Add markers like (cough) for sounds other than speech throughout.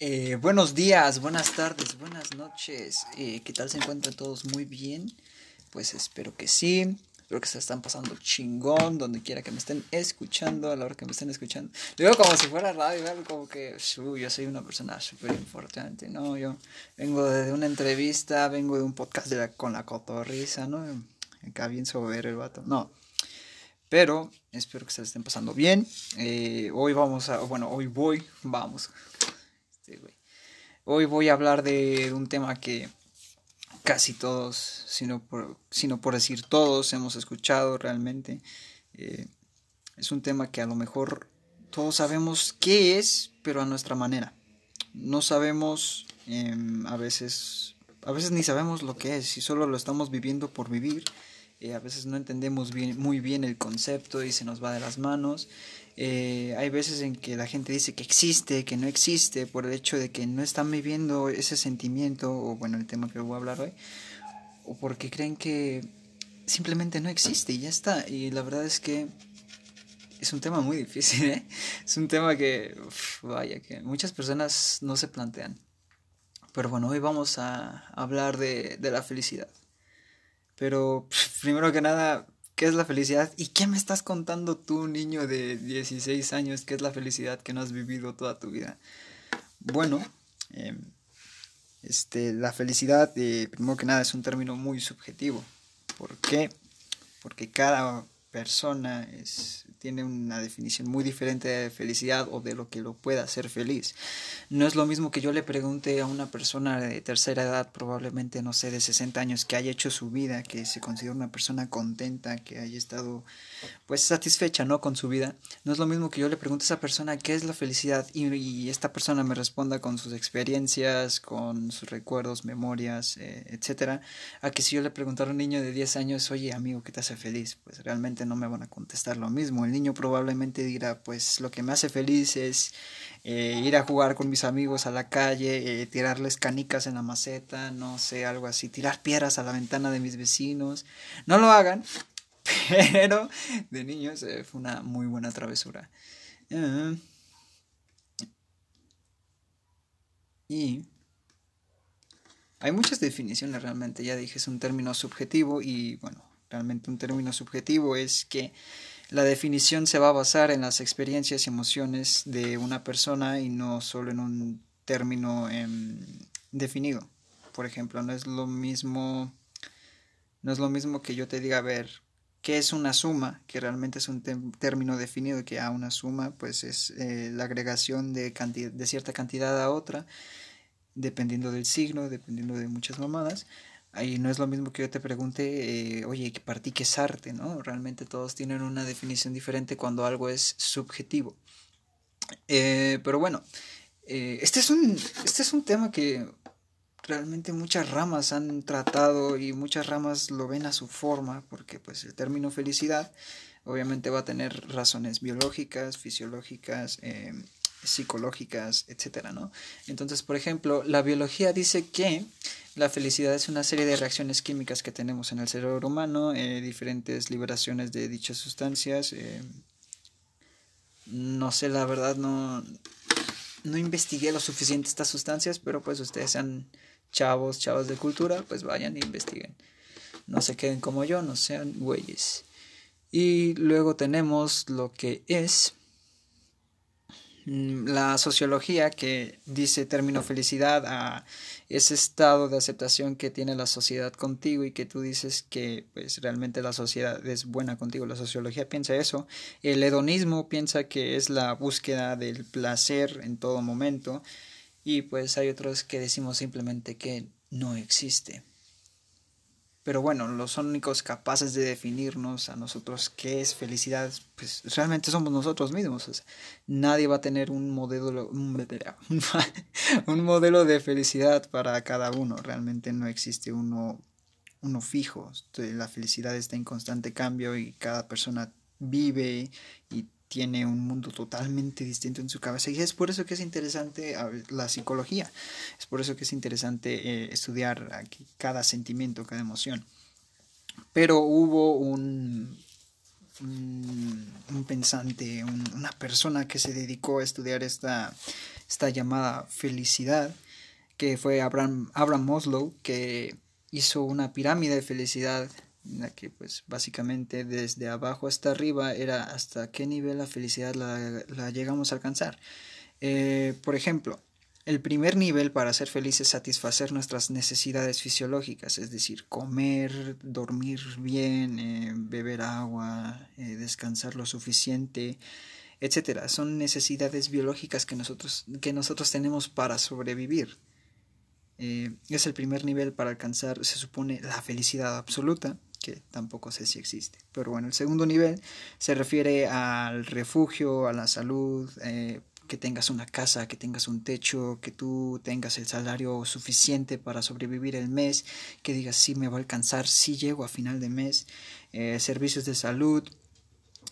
Eh, buenos días, buenas tardes, buenas noches. Eh, ¿Qué tal se encuentran todos? Muy bien. Pues espero que sí. Espero que se están pasando chingón donde quiera que me estén escuchando, a la hora que me estén escuchando. Digo como si fuera radio, como que yo soy una persona súper importante, ¿no? Yo vengo de una entrevista, vengo de un podcast de con la cotorriza, ¿no? Acá bien sobre el vato. No. Pero espero que se estén pasando bien. Eh, hoy vamos a, bueno, hoy voy, vamos, Hoy voy a hablar de un tema que casi todos, sino por, sino por decir todos, hemos escuchado realmente. Eh, es un tema que a lo mejor todos sabemos qué es, pero a nuestra manera. No sabemos, em, a veces, a veces ni sabemos lo que es, y solo lo estamos viviendo por vivir. Eh, a veces no entendemos muy bien el concepto y se nos va de las manos. Eh, hay veces en que la gente dice que existe, que no existe, por el hecho de que no están viviendo ese sentimiento, o bueno, el tema que voy a hablar hoy, o porque creen que simplemente no existe y ya está. Y la verdad es que es un tema muy difícil, ¿eh? Es un tema que, vaya, que muchas personas no se plantean. Pero bueno, hoy vamos a hablar de la felicidad. Pero (laughs) primero que nada, ¿Qué es la felicidad? ¿Y qué me estás contando tú, niño de 16 años? ¿Qué es la felicidad que no has vivido toda tu vida? Bueno, em, este, la felicidad, eh, primero que nada, es un término muy subjetivo. ¿Por qué? Porque cada persona es, tiene una definición muy diferente de felicidad o de lo que lo pueda hacer feliz. No es lo mismo que yo le pregunte a una persona de tercera edad, probablemente, no sé, de 60 años, que haya hecho su vida, que se considera una persona contenta, que haya estado, pues, satisfecha, ¿no? Con su vida. No es lo mismo que yo le pregunte a esa persona qué es la felicidad y, esta persona me responda con sus experiencias, con sus recuerdos, memorias, eh, etcétera, a que si yo le preguntara a un niño de 10 años, oye, amigo, ¿qué te hace feliz? Pues realmente no me van a contestar lo mismo. El niño probablemente dirá, pues lo que me hace feliz es eh, ir a jugar con mis amigos a la calle, eh, tirarles canicas en la maceta, no sé, algo así, tirar piedras a la ventana de mis vecinos. No lo hagan, (laughs) pero de niños eh, fue una muy buena travesura. y hay muchas definiciones realmente, ya dije, es un término subjetivo y bueno, realmente un término subjetivo es que la definición se va a basar en las experiencias y emociones de una persona y no solo en un término em, definido. Por ejemplo, no es lo mismo no es lo mismo que yo te diga, a ver, ¿qué es una suma? Que realmente es un término definido, que a una suma pues es eh, la agregación de, de cierta cantidad a otra, dependiendo del signo, dependiendo de muchas mamadas. Ahí no es lo mismo que yo te pregunte, eh, oye, para qué es arte, ¿no? Realmente todos tienen una definición diferente cuando algo es subjetivo. Eh, pero bueno, eh, este, es un, este es un tema que realmente muchas ramas han tratado y muchas ramas lo ven a su forma, porque pues el término felicidad obviamente va a tener razones biológicas, fisiológicas, psicológicas, etcétera, ¿no? Entonces, por ejemplo, la biología dice que la felicidad es una serie de reacciones químicas que tenemos en el cerebro humano, eh, diferentes liberaciones de dichas sustancias. Eh, no sé, la verdad no, no investigué lo suficiente estas sustancias, pero pues ustedes sean chavos, chavos de cultura, pues vayan e investiguen. No se queden como yo, no sean güeyes. Y luego tenemos lo que es la sociología que dice término felicidad a ese estado de aceptación que tiene la sociedad contigo y que tú dices que pues realmente la sociedad es buena contigo la sociología piensa eso el hedonismo piensa que es la búsqueda del placer en todo momento y pues hay otros que decimos simplemente que no existe pero bueno, los únicos capaces de definirnos a nosotros qué es felicidad, pues realmente somos nosotros mismos. nadie va a tener un modelo, (laughs) un, modelo de felicidad para cada uno. Realmente no existe uno, uno fijo. La felicidad está en constante cambio y cada persona vive y tiene un mundo totalmente distinto en su cabeza y es por eso que es interesante la psicología, es por eso que es interesante eh, estudiar aquí cada sentimiento, cada emoción. Pero hubo un, un, pensante, una persona que se dedicó a estudiar esta, esta llamada felicidad, que fue Abraham, Abraham que hizo una pirámide de felicidad en la que pues básicamente desde abajo hasta arriba era hasta qué nivel la felicidad la, llegamos a alcanzar. Eh, por ejemplo, el primer nivel para ser feliz es satisfacer nuestras necesidades fisiológicas, es decir, comer, dormir bien, eh, beber agua, eh, descansar lo suficiente, etcétera. Son necesidades biológicas que nosotros, que nosotros tenemos para sobrevivir. Es el primer nivel para alcanzar, se supone, la felicidad absoluta, que tampoco sé si existe. Pero bueno, el segundo nivel se refiere al refugio, a la salud, que tengas una casa, que tengas un techo, que tú tengas el salario suficiente para sobrevivir el mes, que digas si me va a alcanzar, si llego a final de mes, eh, servicios de salud,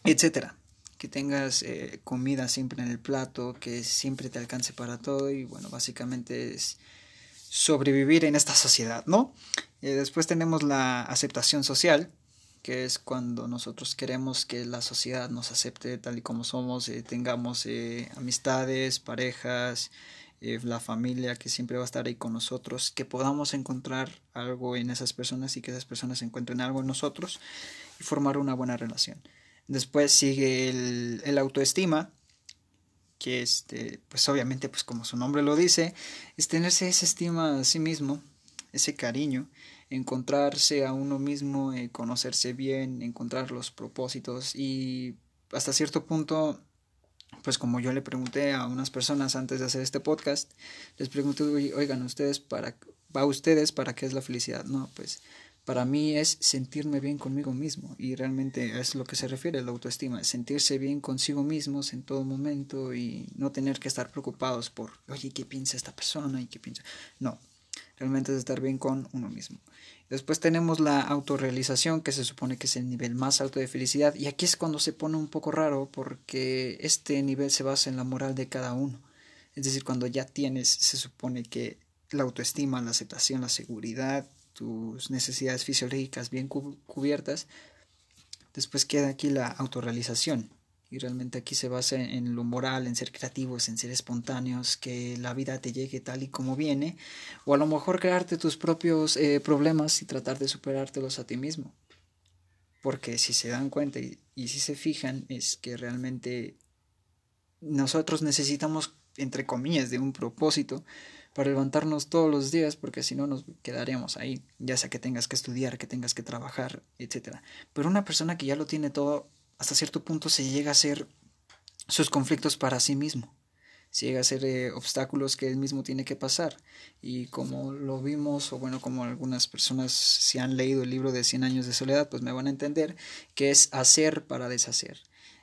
etcétera. Que tengas eh, comida siempre en el plato, que siempre te alcance para todo y bueno, básicamente es sobrevivir en esta sociedad, ¿no? Eh, después tenemos la aceptación social, que es cuando nosotros queremos que la sociedad nos acepte tal y como somos, eh, tengamos eh, amistades, parejas, la familia que siempre va a estar ahí con nosotros, que podamos encontrar algo en esas personas y que esas personas encuentren algo en nosotros y formar una buena relación. Después sigue el autoestima, que este, pues obviamente, pues como su nombre lo dice, es tenerse esa estima a sí mismo, ese cariño, encontrarse a uno mismo, eh, conocerse bien, encontrar los propósitos y hasta cierto punto, pues como yo le pregunté a unas personas antes de hacer este podcast, les pregunté, oigan, ustedes para, ¿va ustedes para qué es la felicidad? No, pues para mí es sentirme bien conmigo mismo y realmente es lo que se refiere a la autoestima, sentirse bien consigo mismos en todo momento y no tener que estar preocupados por, oye, ¿qué piensa esta persona? y qué piensa? No, realmente es estar bien con uno mismo. Después tenemos la autorrealización, que se supone que es el nivel más alto de felicidad, y aquí es cuando se pone un poco raro porque este nivel se basa en la moral de cada uno. Es decir, cuando ya tienes, se supone que la autoestima, la aceptación, la seguridad, tus necesidades fisiológicas bien cubiertas, después queda aquí la autorrealización, y realmente aquí se basa en lo moral, en ser creativos, en ser espontáneos, que la vida te llegue tal y como viene, o a lo mejor crearte tus propios eh, problemas y tratar de superártelos a ti mismo. Porque si se dan cuenta y, y si se fijan, es que realmente nosotros necesitamos, entre comillas, de un propósito para levantarnos todos los días, porque si no nos quedaríamos ahí, ya sea que tengas que estudiar, que tengas que trabajar, etc. Pero una persona que ya lo tiene todo, hasta cierto punto se llega a ser sus conflictos para sí mismo. Se llega a ser eh, obstáculos que él mismo tiene que pasar. Y como lo vimos, o bueno, como algunas personas si han leído el libro de Cien años de soledad, pues me van a entender que es hacer para deshacer.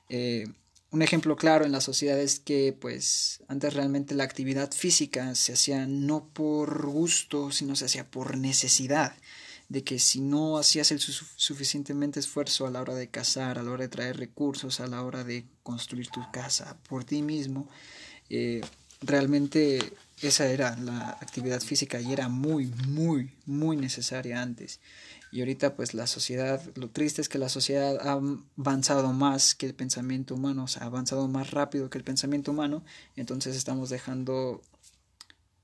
Eh, un ejemplo claro en la sociedad es que pues antes realmente la actividad física se hacía no por gusto, sino se hacía por necesidad de que si no hacías el suficientemente esfuerzo a la hora de cazar, a la hora de traer recursos, a la hora de construir tu casa por ti mismo, eh, realmente esa era la actividad física y era muy, muy, muy necesaria antes. Y ahorita pues la sociedad, lo triste es que la sociedad ha avanzado más que el pensamiento humano, o sea, ha avanzado más rápido que el pensamiento humano, entonces estamos dejando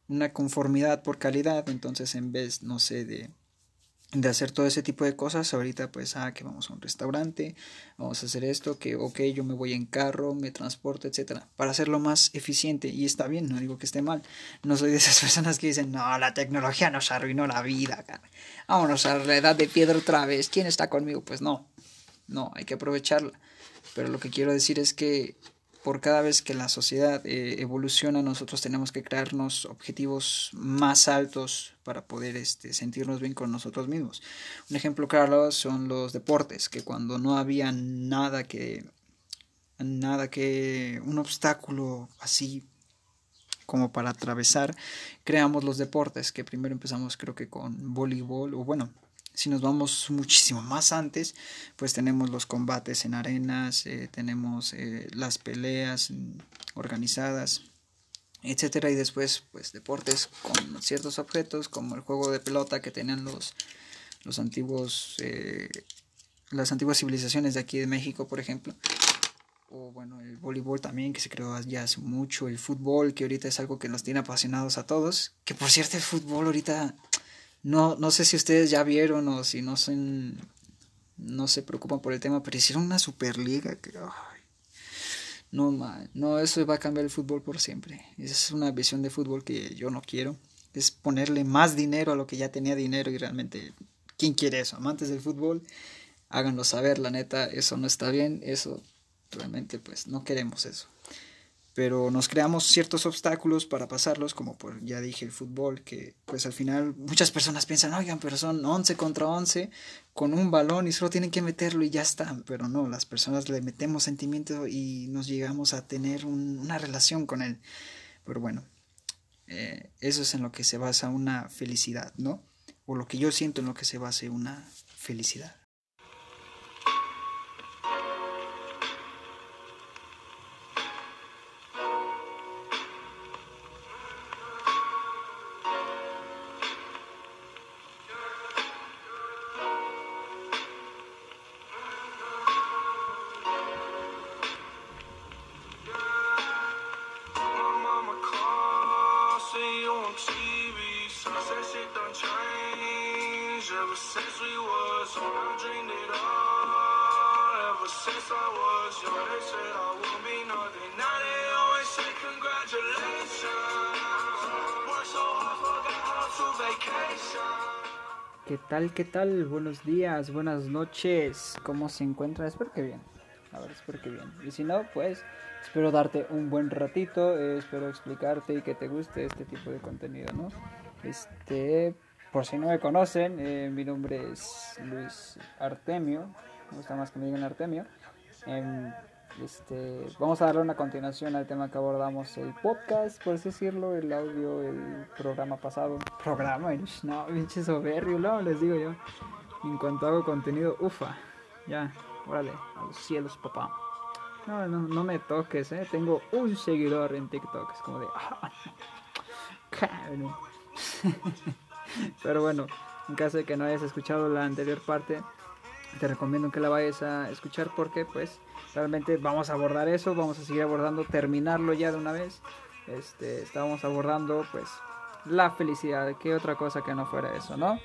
una conformidad por calidad, entonces en vez, no sé, de de hacer todo ese tipo de cosas. Ahorita pues, ah, que vamos a un restaurante, vamos a hacer esto, que ok, yo me voy en carro, me transporto, etcétera, para hacerlo más eficiente y está bien, no digo que esté mal. No soy de esas (laughs) personas que dicen, no, la tecnología nos arruinó la vida, cara. vámonos a la edad de piedra otra vez, ¿quién está conmigo? Pues no, no, hay que aprovecharla. Pero lo que quiero decir es que por cada vez que la sociedad eh, evoluciona, nosotros tenemos que crearnos objetivos más altos para poder este, sentirnos bien con nosotros mismos. Un ejemplo claro son los deportes, que cuando no había nada que, nada que, un obstáculo así como para atravesar, creamos los deportes, que primero empezamos creo que con voleibol, o bueno, si nos vamos muchísimo más antes, pues tenemos los combates en arenas, eh, tenemos eh, las peleas organizadas, etcétera, y después, pues deportes con ciertos objetos, como el juego de pelota que tenían los, los antiguos, eh, las antiguas civilizaciones de aquí de México, por ejemplo. o bueno, el voleibol también, que se creó ya hace mucho, el fútbol, que ahorita es algo que nos tiene apasionados a todos, que por cierto el fútbol ahorita, no, no sé si ustedes ya vieron o si no son, no se preocupan por el tema, pero hicieron una superliga que, no, man, no, eso va a cambiar el fútbol por siempre, esa es una visión de fútbol que yo no quiero, es ponerle más dinero a lo que ya tenía dinero y realmente, ¿quién quiere eso? Amantes del fútbol, háganlo saber, la neta, eso no está bien, eso realmente pues no queremos eso. Pero nos creamos ciertos obstáculos para pasarlos, como ya dije, el fútbol, que pues al final muchas personas piensan, oigan, pero son 11 contra 11 con un balón y solo tienen que meterlo y ya está. Pero no, las personas le metemos sentimiento y nos llegamos a tener una relación con él. Pero bueno, eh, eso es en lo que se basa una felicidad, ¿no? O lo que yo siento en lo que se basa una felicidad. Tal? ¿Qué tal? Buenos días, buenas noches. ¿Cómo se encuentran? Espero que bien. A ver, espero que bien. Y si no, pues espero darte un buen ratito. Eh, espero explicarte y que te guste este tipo de contenido, ¿no? Este, por si no me conocen, eh, mi nombre es Luis Artemio. Me gusta más que me digan Artemio. Em, este, vamos a darle una continuación al tema que abordamos el podcast, por así decirlo, el audio, el programa pasado. Programa, (laughs) no, pinche soberbio, no, les digo yo. En cuanto hago contenido, ufa, ya, órale, a los cielos, papá. No, no, no me toques, eh. Tengo un seguidor en TikTok. Es como de. Ah, (laughs) (laughs) Pero bueno, en caso de que no hayas escuchado la anterior parte, te recomiendo que la vayas a escuchar porque, pues, realmente vamos a abordar eso, vamos a seguir abordando, terminarlo ya de una vez. Este, estábamos abordando pues la felicidad, qué otra cosa que no fuera eso, ¿no?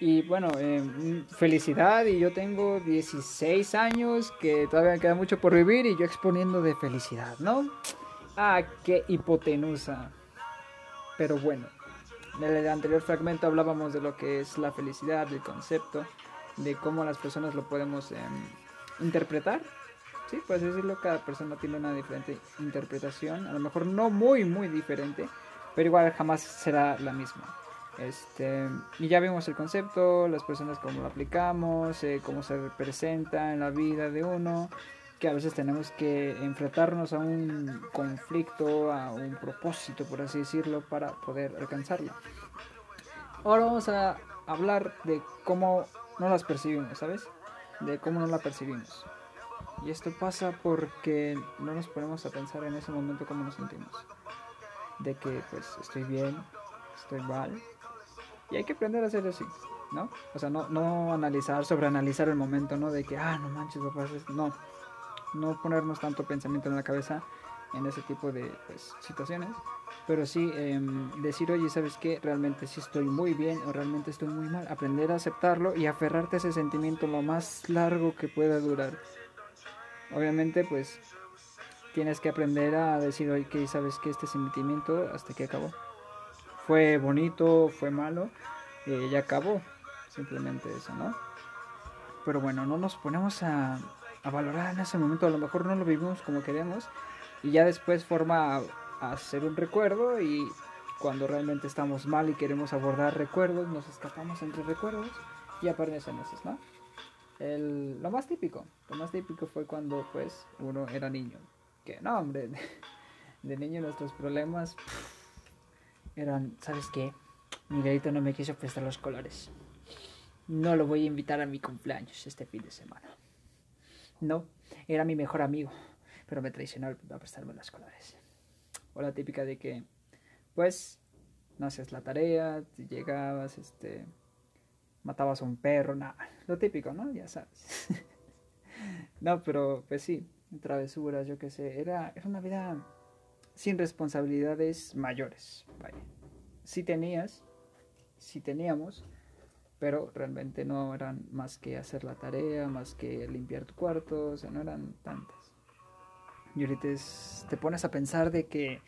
Y bueno, eh, felicidad y yo tengo 16 años, que todavía queda mucho por vivir y yo exponiendo de felicidad, ¿no? Ah, qué hipotenusa. Pero bueno, en el anterior fragmento hablábamos de lo que es la felicidad, del concepto, de cómo las personas lo podemos em, interpretar sí, puedes decirlo, cada persona tiene una diferente interpretación, a lo mejor no muy, muy diferente, pero igual jamás será la misma. Este, y ya vimos el concepto, las personas cómo lo aplicamos, eh, cómo se representa en la vida de uno, que a veces tenemos que enfrentarnos a un conflicto, a un propósito, por así decirlo, para poder alcanzarlo. Ahora vamos a hablar de cómo no las percibimos, ¿sabes? De cómo no la percibimos. Y esto pasa porque no nos ponemos a pensar en ese momento cómo nos sentimos. De que pues estoy bien, estoy mal. Y hay que aprender a hacer así, ¿no? O sea, no, no analizar, sobreanalizar el momento, ¿no? De que, ah, no manches, papá, no. No ponernos tanto pensamiento en la cabeza en ese tipo de pues, situaciones. Pero sí em, decir, oye, ¿sabes qué? Realmente sí estoy muy bien o realmente estoy muy mal. Aprender a aceptarlo y aferrarte a ese sentimiento lo más largo que pueda durar obviamente pues tienes que aprender a decir, oye, que sabes que este sentimiento hasta que acabó. Fue bonito, fue malo, eh, ya acabó. Simplemente eso, ¿no? Pero bueno, no nos ponemos a, a valorar en ese momento, a lo mejor no lo vivimos como queremos y ya después forma ser un recuerdo y cuando realmente estamos mal y queremos abordar recuerdos, nos escapamos entre recuerdos y aparecen esos, ¿no? El, lo más típico, lo más típico fue cuando pues uno era niño. Que no, hombre, (laughs) de, niño nuestros problemas eran, ¿sabes qué? Miguelito no me quiso prestar los colores. No lo voy a invitar a mi cumpleaños este fin de semana. No, era mi mejor amigo, pero me traicionó a prestarme los colores. O la típica de que, pues, no haces la tarea, llegabas, este, matabas a un perro, nada, lo típico, ¿no? Ya sabes. (laughs) no, pero pues sí, travesuras, yo qué sé. Era, era una vida sin responsabilidades mayores. Vaya. Sí tenías, sí teníamos, pero realmente no eran más que hacer la tarea, más que limpiar tu cuarto, o sea, no eran tantas. Y ahorita te pones a pensar de que,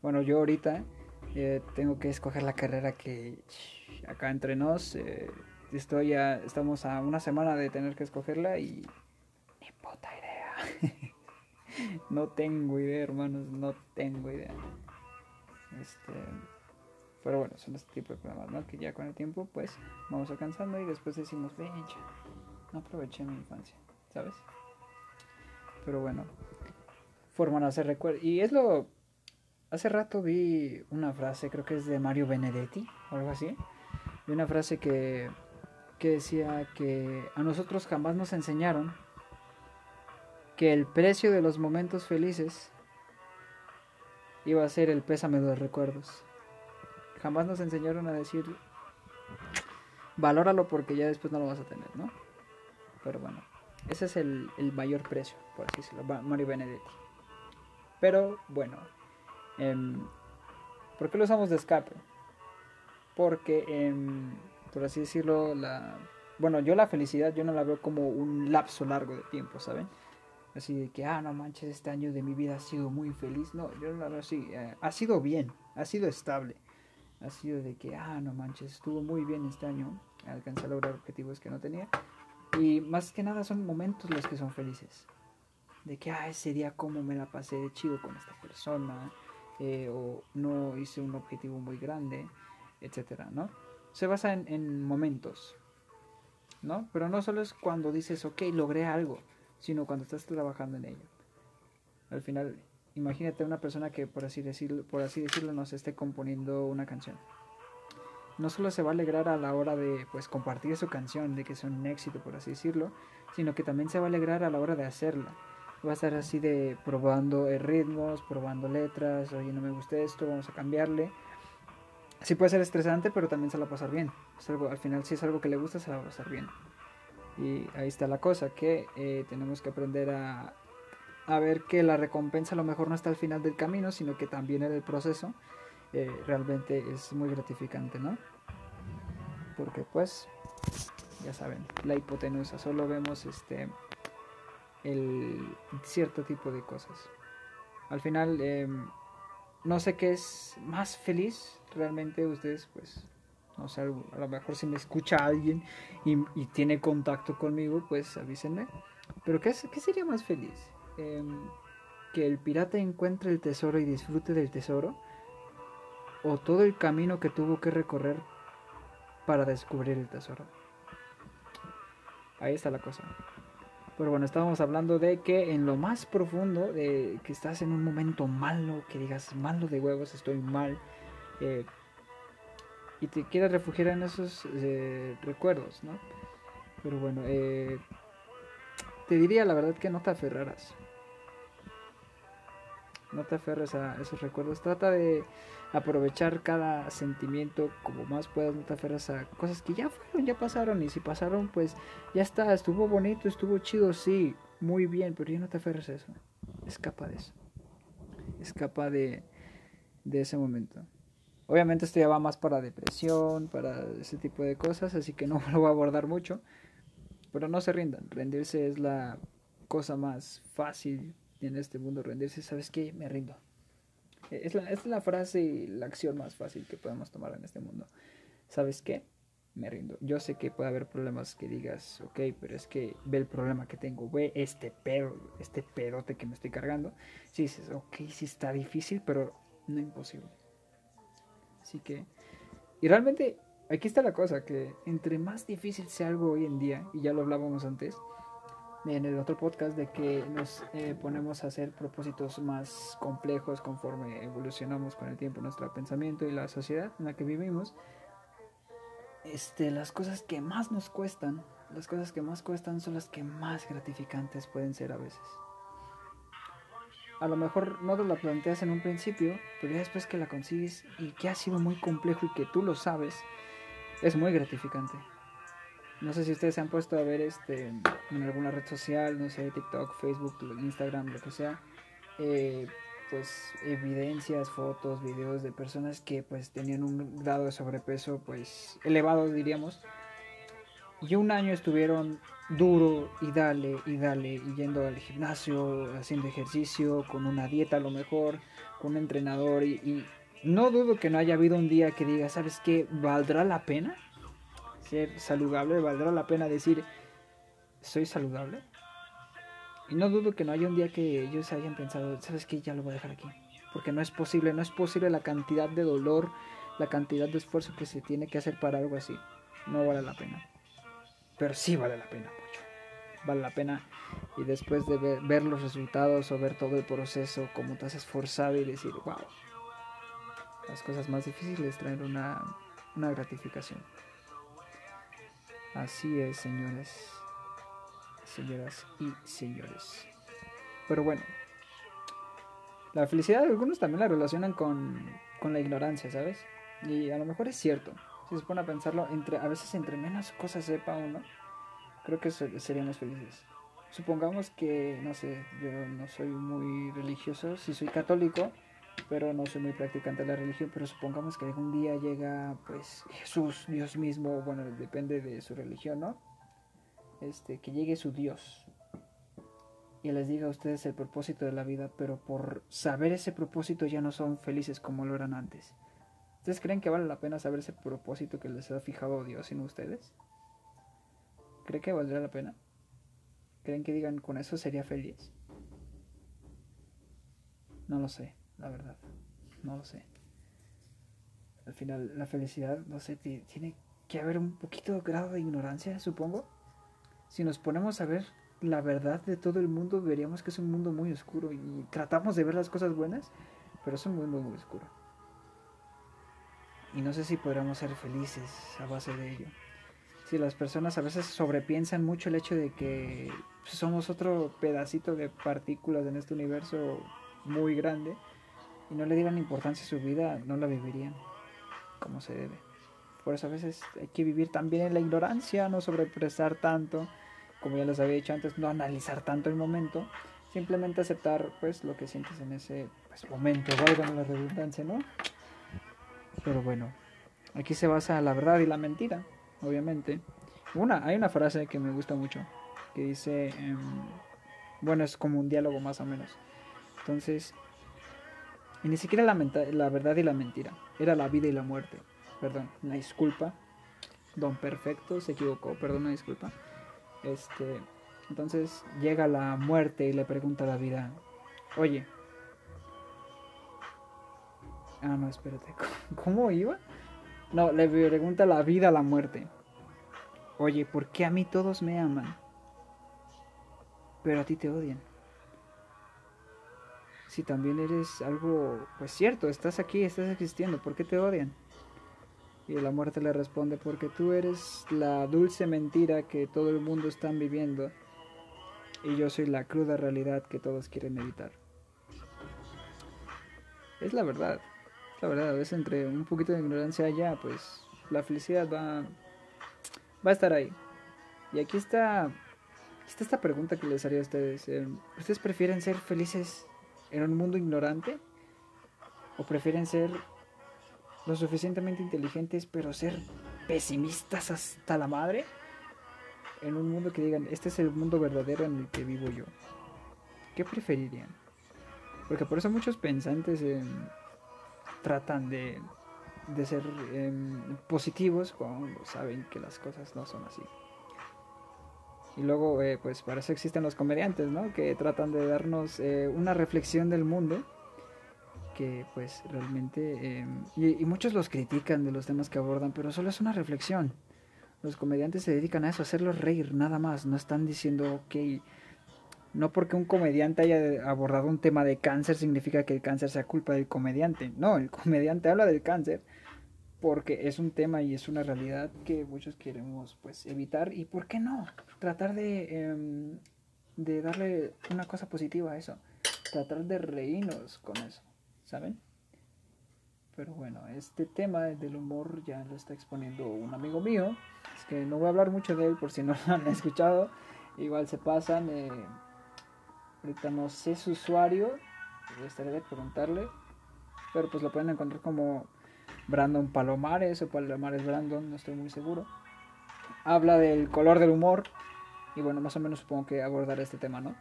bueno, yo ahorita eh, tengo que escoger la carrera que acá entre nos, eh, estoy ya, estamos a una semana de tener que escogerla y ni puta idea. (laughs) no tengo idea, hermanos, no tengo idea. Este, pero bueno, son este tipo de problemas, ¿no? Que ya con el tiempo, pues, vamos alcanzando y después decimos, ven, no aproveché mi infancia, ¿sabes? Pero bueno, forman a hacer recuerdo. Y es lo. Hace rato vi una frase, creo que es de Mario Benedetti o algo así. Vi una frase que, que decía que a nosotros jamás nos enseñaron que el precio de los momentos felices iba a ser el pésame de los recuerdos. Jamás nos enseñaron a decir, valóralo porque ya después no lo vas a tener, ¿no? Pero bueno, ese es el, el mayor precio, por así decirlo, Mario Benedetti. Pero bueno, eh, ¿por qué lo usamos de escape? Porque, eh, por así decirlo, la... Bueno, yo la felicidad yo no la veo como un lapso largo de tiempo, ¿saben? Así de que, ah, no manches, este año de mi vida ha sido muy feliz. No, yo no la veo así. Eh, ha sido bien, ha sido estable. Ha sido de que, ah, no manches, estuvo muy bien este año. Alcancé a lograr objetivos que no tenía. Y más que nada son momentos los que son felices de que, ah, ese día cómo me la pasé de chido con esta persona, eh, o no hice un objetivo muy grande, etcétera, ¿no? Se basa en, en, momentos, ¿no? Pero no solo es cuando dices, ok, logré algo, sino cuando estás trabajando en ello. Al final, imagínate una persona que, por así decirlo, por así decirlo nos esté componiendo una canción. No solo se va a alegrar a la hora de pues compartir su canción, de que sea un éxito, por así decirlo, sino que también se va a alegrar a la hora de hacerla va a estar así de probando ritmos, probando letras, oye, no me gusta esto, vamos a cambiarle. Sí puede ser estresante, pero también se la va a pasar bien. Al final, si es algo que le gusta, se la va a pasar bien. Y ahí está la cosa, que eh, tenemos que aprender a, a ver que la recompensa a lo mejor no está al final del camino, sino que también en el proceso eh, realmente es muy gratificante, ¿no? Porque pues, ya saben, la hipotenusa, solo vemos este el cierto tipo de cosas. Al final, em, no sé qué es más feliz realmente ustedes, pues, no sé, a lo mejor si me escucha alguien y, tiene contacto conmigo, pues avísenme. Pero ¿qué, qué sería más feliz? Em, ¿Que el pirata encuentre el tesoro y disfrute del tesoro? ¿O todo el camino que tuvo que recorrer para descubrir el tesoro? Ahí está la cosa. Pero bueno, estábamos hablando de que en lo más profundo, de que estás en un momento malo, que digas malo de huevos, estoy mal, eh, y te quieras refugiar en esos eh, recuerdos, ¿no? Pero bueno, eh, te diría la verdad que no te aferraras. No te aferres a esos recuerdos. Trata de aprovechar cada sentimiento como más puedas, no te aferras a cosas que ya fueron, ya pasaron y si pasaron pues ya está, estuvo bonito, estuvo chido, sí, muy bien, pero ya no te aferres a eso, escapa de eso, escapa de, de ese momento. Obviamente esto ya va más para depresión, para ese tipo de cosas, así que no (laughs) lo voy a abordar mucho, pero no se rindan, rendirse es la cosa más fácil en este mundo, rendirse, ¿sabes qué? Me rindo es la, es la frase la acción más fácil que podemos tomar en este mundo. ¿Sabes qué? Me rindo. Yo sé que puede haber problemas que digas, ok, pero es que ve el problema que tengo, ve este pedo, este pedote que me estoy cargando. Sí dices, ok, sí está difícil, pero no imposible. Así que, y realmente aquí está la cosa, que entre más difícil sea algo hoy en día, y ya lo hablábamos antes, en el otro podcast de que nos eh, ponemos a hacer propósitos más complejos conforme evolucionamos con el tiempo nuestro pensamiento y la sociedad en la que vivimos. Este las cosas que más nos cuestan las cosas que más cuestan son las que más gratificantes pueden ser a veces. A lo mejor no te la planteas en un principio pero ya después que la consigues y que ha sido muy complejo y que tú lo sabes es muy gratificante no sé si ustedes se han puesto a ver este en alguna red social, no sé, TikTok, Facebook, Instagram, lo que sea, eh, pues evidencias, fotos, videos de personas que pues tenían un grado de sobrepeso pues elevado diríamos y un año estuvieron duro y dale y dale y yendo al gimnasio, haciendo ejercicio, con una dieta a lo mejor, con un entrenador y, y no dudo que no haya habido un día que diga, ¿sabes qué? ¿Valdrá la pena ser saludable? ¿Valdrá la pena decir, soy saludable? Y no dudo que no haya un día que ellos hayan pensado, ¿sabes qué? Ya lo voy a dejar aquí. Porque no es posible, no es posible la cantidad de dolor, la cantidad de esfuerzo que se tiene que hacer para algo así. No vale la pena. Pero sí vale la pena mucho. Vale la pena. Y después de ver, los resultados o ver todo el proceso, cómo te has esforzado y decir, wow. Las cosas más difíciles traen una, una gratificación. Así es, señores señoras y señores. Pero bueno, la felicidad de algunos también la relacionan con, con la ignorancia, ¿sabes? Y a lo mejor es cierto. Si se pone a pensarlo, entre, a veces entre menos cosas sepa uno, creo que seríamos felices. Supongamos que, no sé, yo no soy muy religioso, si soy católico, pero no soy muy practicante de la religión, pero supongamos que algún día llega, pues, Jesús, Dios mismo, bueno, depende de su religión, ¿no? este, que llegue su Dios y les diga a ustedes el propósito de la vida, pero por saber ese propósito ya no son felices como lo eran antes. ¿Ustedes creen que vale la pena saber ese propósito que les ha fijado Dios en ustedes? ¿Creen que valdría la pena? ¿Creen que digan con eso sería feliz? No lo sé, la verdad. No lo sé. Al final, la felicidad, no sé, tiene que haber un poquito de grado de ignorancia, supongo si nos ponemos a ver la verdad de todo el mundo, veríamos que es un mundo muy oscuro y tratamos de ver las cosas buenas, pero es un mundo muy oscuro. Y no sé si podríamos ser felices a base de ello. Si las personas a veces sobrepiensan mucho el hecho de que somos otro pedacito de partículas en este universo muy grande y no le dieran importancia a su vida, no la vivirían como se debe. Por eso a veces hay que vivir también en la ignorancia, no sobrepresar tanto como ya les había dicho antes, no analizar tanto el momento, simplemente aceptar pues lo que sientes en ese pues, momento, valga la redundancia, ¿no? Pero bueno, aquí se basa la verdad y la mentira, obviamente. Una, hay una frase que me gusta mucho, que dice, em, bueno, es como un diálogo más o menos. Entonces, y ni siquiera la, la verdad y la mentira, era la vida y la muerte. Perdón, una disculpa. Don Perfecto se equivocó, perdón, una disculpa. Este, entonces llega la muerte y le pregunta a la vida, oye, ah, no, espérate, (laughs) ¿cómo iba? No, le pregunta la vida a la muerte, oye, ¿por qué a mí todos me aman? Pero a ti te odian. Si también eres algo, pues cierto, estás aquí, estás existiendo, ¿por qué te odian? Y la muerte le responde, porque tú eres la dulce mentira que todo el mundo está viviendo y yo soy la cruda realidad que todos quieren evitar. Es la verdad, la verdad, a veces entre un poquito de ignorancia ya, pues la felicidad va, va a estar ahí. Y aquí está, está esta pregunta que les haría a ustedes. Eh, ¿Ustedes prefieren ser felices en un mundo ignorante? ¿O prefieren ser lo suficientemente inteligentes, pero ser pesimistas hasta la madre en un mundo que digan, este es el mundo verdadero en el que vivo yo. ¿Qué preferirían? Porque por eso muchos pensantes tratan de, de ser em, positivos cuando saben que las cosas no son así. Y luego, eh, pues para eso existen los comediantes, ¿no? Que tratan de darnos eh, una reflexión del mundo que pues realmente em, y, muchos los critican de los temas que abordan pero solo es una reflexión. Los comediantes se dedican a eso a hacerlos reír nada más. No están diciendo ok no porque un comediante haya abordado un tema de cáncer significa que el cáncer sea culpa del comediante. No el comediante habla del cáncer porque es un tema y es una realidad que muchos queremos pues evitar y por qué no tratar de em, de darle una cosa positiva a eso tratar de reírnos con eso ¿saben? Pero bueno, este tema del humor ya lo está exponiendo un amigo mío. Es que no voy a hablar mucho de él por si no lo han escuchado. Igual se pasan. Eh, ahorita no sé su usuario. Estaría de preguntarle. Pero pues lo pueden encontrar como Brandon Palomares o Palomares Brandon, no estoy muy seguro. Habla del color del humor. Y bueno, más o menos supongo que abordar este tema, ¿no?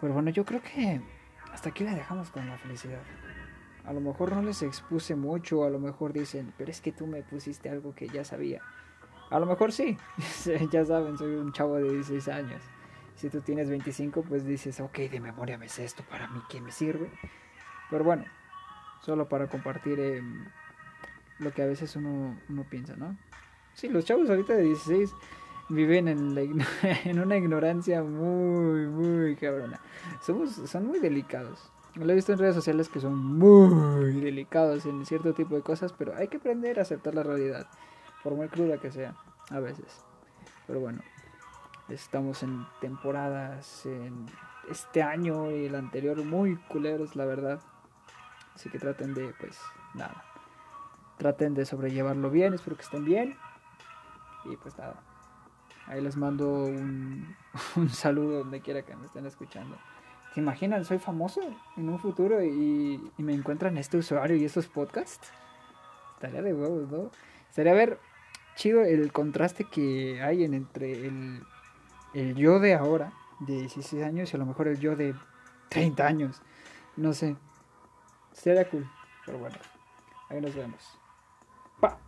Pero bueno, yo creo que hasta aquí la dejamos con la felicidad. A lo mejor no les expuse mucho, a lo mejor dicen, pero es que tú me pusiste algo que ya sabía. A lo mejor sí, (laughs) ya saben, soy un chavo de 16 años. Si tú tienes 25, pues dices, ok, de memoria me sé esto, para mí, ¿qué me sirve? Pero bueno, solo para compartir em, lo que a veces uno, uno piensa, ¿no? Sí, los chavos ahorita de 16 viven en, la, (laughs) en una ignorancia muy, muy cabrona. Somos, son muy delicados. Lo he visto en redes sociales que son muy delicados en cierto tipo de cosas, pero hay que aprender a aceptar la realidad, por muy cruda que sea, a veces. Pero bueno, estamos en temporadas en este año y el anterior muy culeros, la verdad. Así que traten de, pues, nada. Traten de sobrellevarlo bien, espero que estén bien. Y pues nada. Ahí les mando un, (laughs) un saludo donde quiera que me estén escuchando. ¿Se imaginan? Soy famoso en un futuro y, me encuentran este usuario y estos podcasts. Estaría de huevos, ¿no? Estaría ver chido el contraste que hay en, entre el, el yo de ahora, de 16 años, y a lo mejor el yo de 30 años. No sé. Sería cool. Pero bueno, ahí nos vemos. but